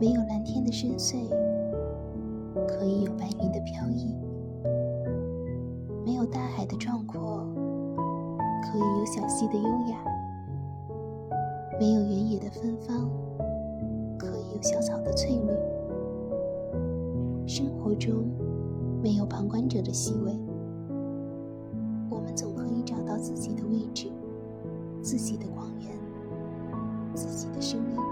没有蓝天的深邃，可以有白云的飘逸；没有大海的壮阔，可以有小溪的优雅；没有原野的芬芳，可以有小草的翠绿。生活中没有旁观者的席位，我们总可以找到自己的位置，自己的光源，自己的声音。